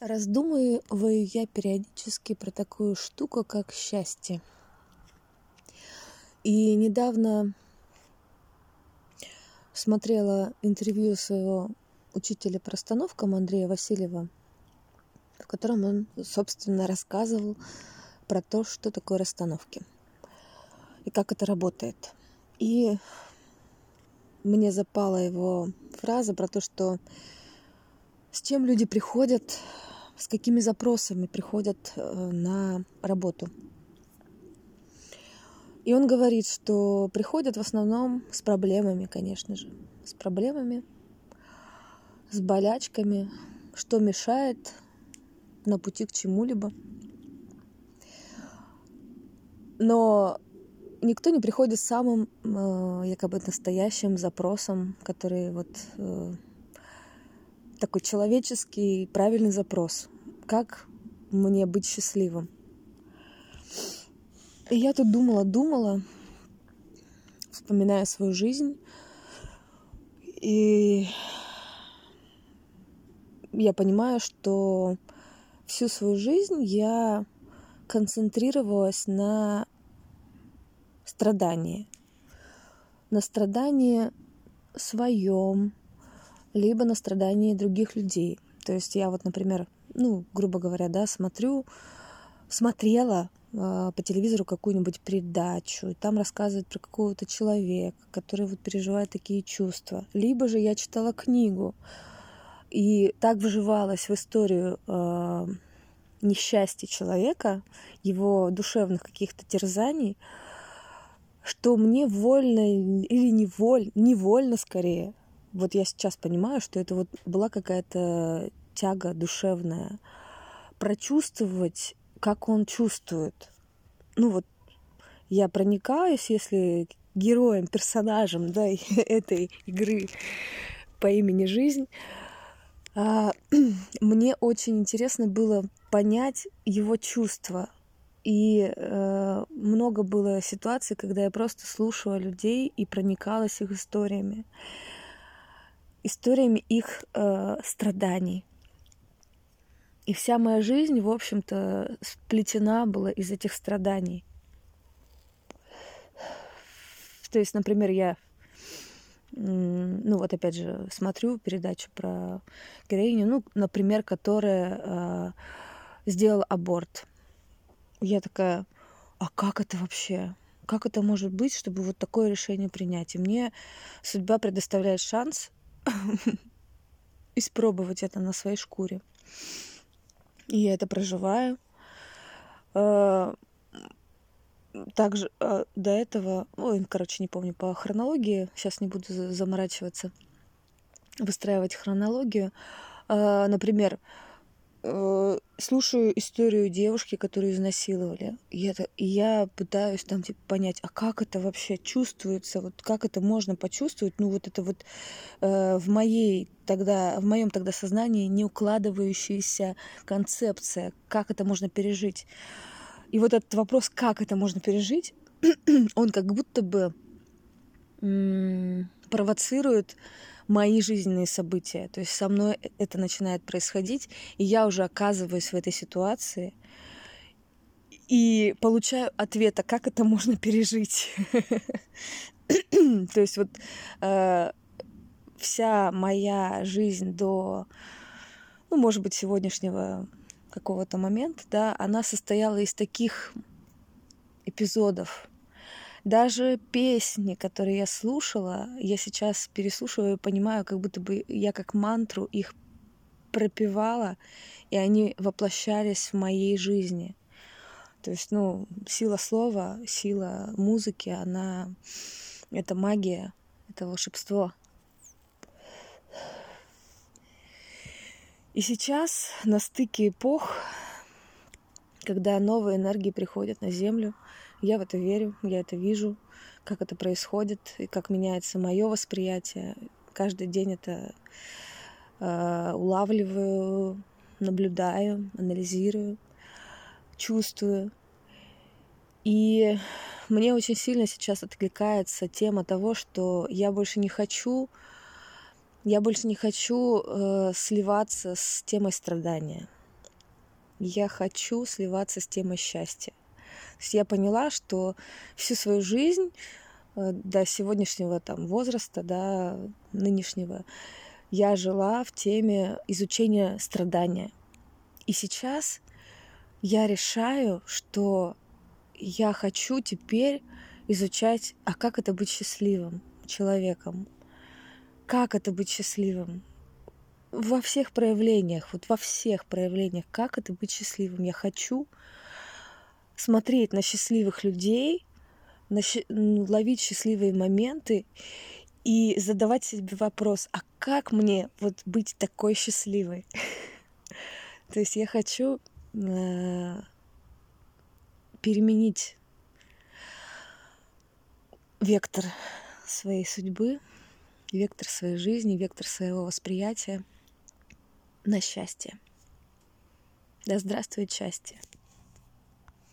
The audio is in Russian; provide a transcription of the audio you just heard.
Раздумываю я периодически про такую штуку, как счастье. И недавно смотрела интервью своего учителя по расстановкам Андрея Васильева, в котором он, собственно, рассказывал про то, что такое расстановки и как это работает. И мне запала его фраза про то, что с чем люди приходят с какими запросами приходят э, на работу. И он говорит, что приходят в основном с проблемами, конечно же, с проблемами, с болячками, что мешает на пути к чему-либо. Но никто не приходит с самым э, якобы настоящим запросом, который вот э, такой человеческий правильный запрос. Как мне быть счастливым? И я тут думала, думала, вспоминая свою жизнь. И я понимаю, что всю свою жизнь я концентрировалась на страдании. На страдании своем, либо на страдании других людей. То есть я вот, например, ну, грубо говоря, да, смотрю, смотрела э, по телевизору какую-нибудь передачу, и там рассказывают про какого-то человека, который вот переживает такие чувства. Либо же я читала книгу и так вживалась в историю э, несчастья человека, его душевных каких-то терзаний, что мне вольно или невольно, невольно скорее, вот я сейчас понимаю, что это вот была какая-то тяга душевная, прочувствовать, как он чувствует. Ну вот я проникаюсь, если героем, персонажем да, этой игры по имени Жизнь, а, мне очень интересно было понять его чувства. И э, много было ситуаций, когда я просто слушала людей и проникалась их историями историями их э, страданий. И вся моя жизнь, в общем-то, сплетена была из этих страданий. То есть, например, я, ну вот опять же, смотрю передачу про героиню, ну, например, которая э, сделала аборт. Я такая, а как это вообще? Как это может быть, чтобы вот такое решение принять? И мне судьба предоставляет шанс испробовать это на своей шкуре. И я это проживаю. А, также а, до этого, ой, короче, не помню по хронологии, сейчас не буду заморачиваться, выстраивать хронологию. А, например, Э, слушаю историю девушки, которую изнасиловали. И, это, и я пытаюсь там типа понять, а как это вообще чувствуется, вот как это можно почувствовать, ну вот это вот э, в моей тогда, в моем тогда сознании не укладывающаяся концепция, как это можно пережить. И вот этот вопрос, как это можно пережить, он как будто бы провоцирует мои жизненные события. То есть со мной это начинает происходить, и я уже оказываюсь в этой ситуации и получаю ответ, а как это можно пережить. То есть вот э, вся моя жизнь до, ну, может быть, сегодняшнего какого-то момента, да, она состояла из таких эпизодов, даже песни, которые я слушала, я сейчас переслушиваю и понимаю, как будто бы я как мантру их пропевала, и они воплощались в моей жизни. То есть, ну, сила слова, сила музыки, она... Это магия, это волшебство. И сейчас на стыке эпох, когда новые энергии приходят на Землю — я в это верю, я это вижу, как это происходит и как меняется мое восприятие. Каждый день это э, улавливаю, наблюдаю, анализирую, чувствую. И мне очень сильно сейчас откликается тема того, что я больше не хочу, я больше не хочу э, сливаться с темой страдания. Я хочу сливаться с темой счастья. То есть я поняла, что всю свою жизнь э, до сегодняшнего там возраста, да, нынешнего, я жила в теме изучения страдания. И сейчас я решаю, что я хочу теперь изучать, а как это быть счастливым человеком, как это быть счастливым во всех проявлениях, вот во всех проявлениях, как это быть счастливым. Я хочу смотреть на счастливых людей, на, ловить счастливые моменты и задавать себе вопрос, а как мне вот быть такой счастливой? То есть я хочу э, переменить вектор своей судьбы, вектор своей жизни, вектор своего восприятия на счастье. Да здравствует счастье!